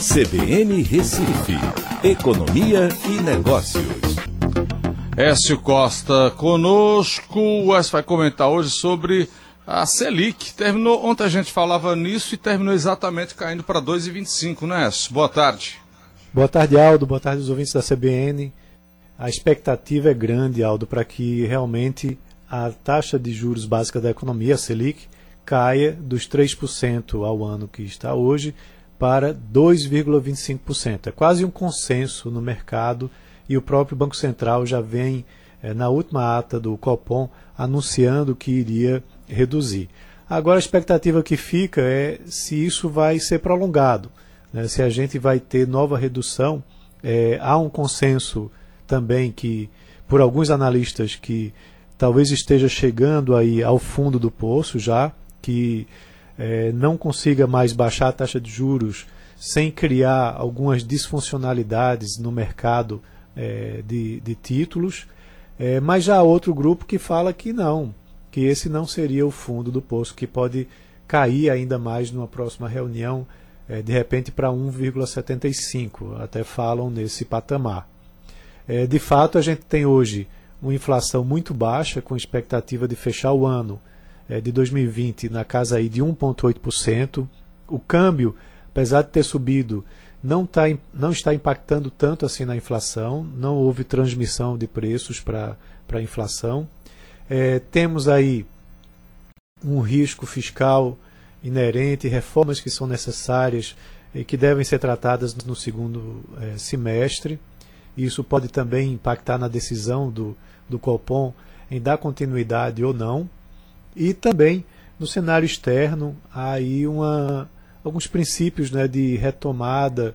CBN Recife, Economia e Negócios. Écio Costa conosco, o Écio vai comentar hoje sobre a Selic. Terminou, ontem a gente falava nisso e terminou exatamente caindo para 2,25, né Écio? Boa tarde. Boa tarde, Aldo, boa tarde aos ouvintes da CBN. A expectativa é grande, Aldo, para que realmente a taxa de juros básica da economia, a Selic, caia dos 3% ao ano que está hoje para 2,25%. É quase um consenso no mercado e o próprio Banco Central já vem, é, na última ata do Copom, anunciando que iria reduzir. Agora a expectativa que fica é se isso vai ser prolongado, né? se a gente vai ter nova redução. É, há um consenso também que, por alguns analistas, que talvez esteja chegando aí ao fundo do poço já, que é, não consiga mais baixar a taxa de juros sem criar algumas disfuncionalidades no mercado é, de, de, títulos, é, mas já há outro grupo que fala que não, que esse não seria o fundo do poço, que pode cair ainda mais numa próxima reunião, é, de repente para 1,75, até falam nesse patamar. É, de fato, a gente tem hoje uma inflação muito baixa, com expectativa de fechar o ano de 2020 na casa aí de 1,8%. O câmbio, apesar de ter subido, não, tá, não está impactando tanto assim na inflação, não houve transmissão de preços para a inflação. É, temos aí um risco fiscal inerente, reformas que são necessárias e que devem ser tratadas no segundo é, semestre. Isso pode também impactar na decisão do, do Copom em dar continuidade ou não. E também no cenário externo há aí uma, alguns princípios né, de retomada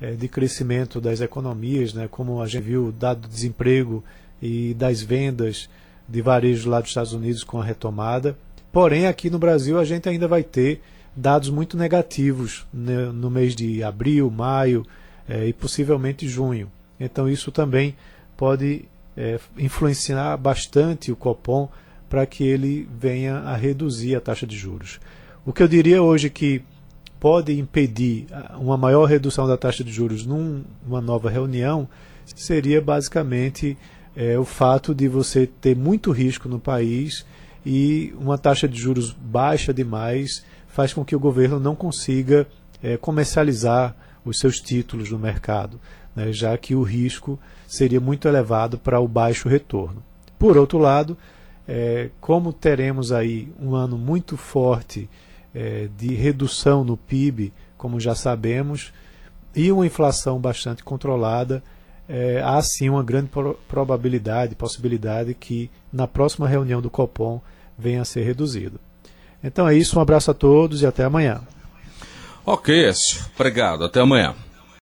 é, de crescimento das economias, né, como a gente viu, dado do desemprego e das vendas de varejo lá dos Estados Unidos com a retomada. Porém, aqui no Brasil a gente ainda vai ter dados muito negativos né, no mês de abril, maio é, e possivelmente junho. Então isso também pode é, influenciar bastante o Copom para que ele venha a reduzir a taxa de juros. O que eu diria hoje que pode impedir uma maior redução da taxa de juros numa nova reunião seria basicamente é, o fato de você ter muito risco no país e uma taxa de juros baixa demais faz com que o governo não consiga é, comercializar os seus títulos no mercado, né, já que o risco seria muito elevado para o baixo retorno. Por outro lado, é, como teremos aí um ano muito forte é, de redução no PIB, como já sabemos, e uma inflação bastante controlada, é, há sim uma grande probabilidade, possibilidade que na próxima reunião do Copom venha a ser reduzido. Então é isso, um abraço a todos e até amanhã. Ok, Écio. Obrigado. Até amanhã.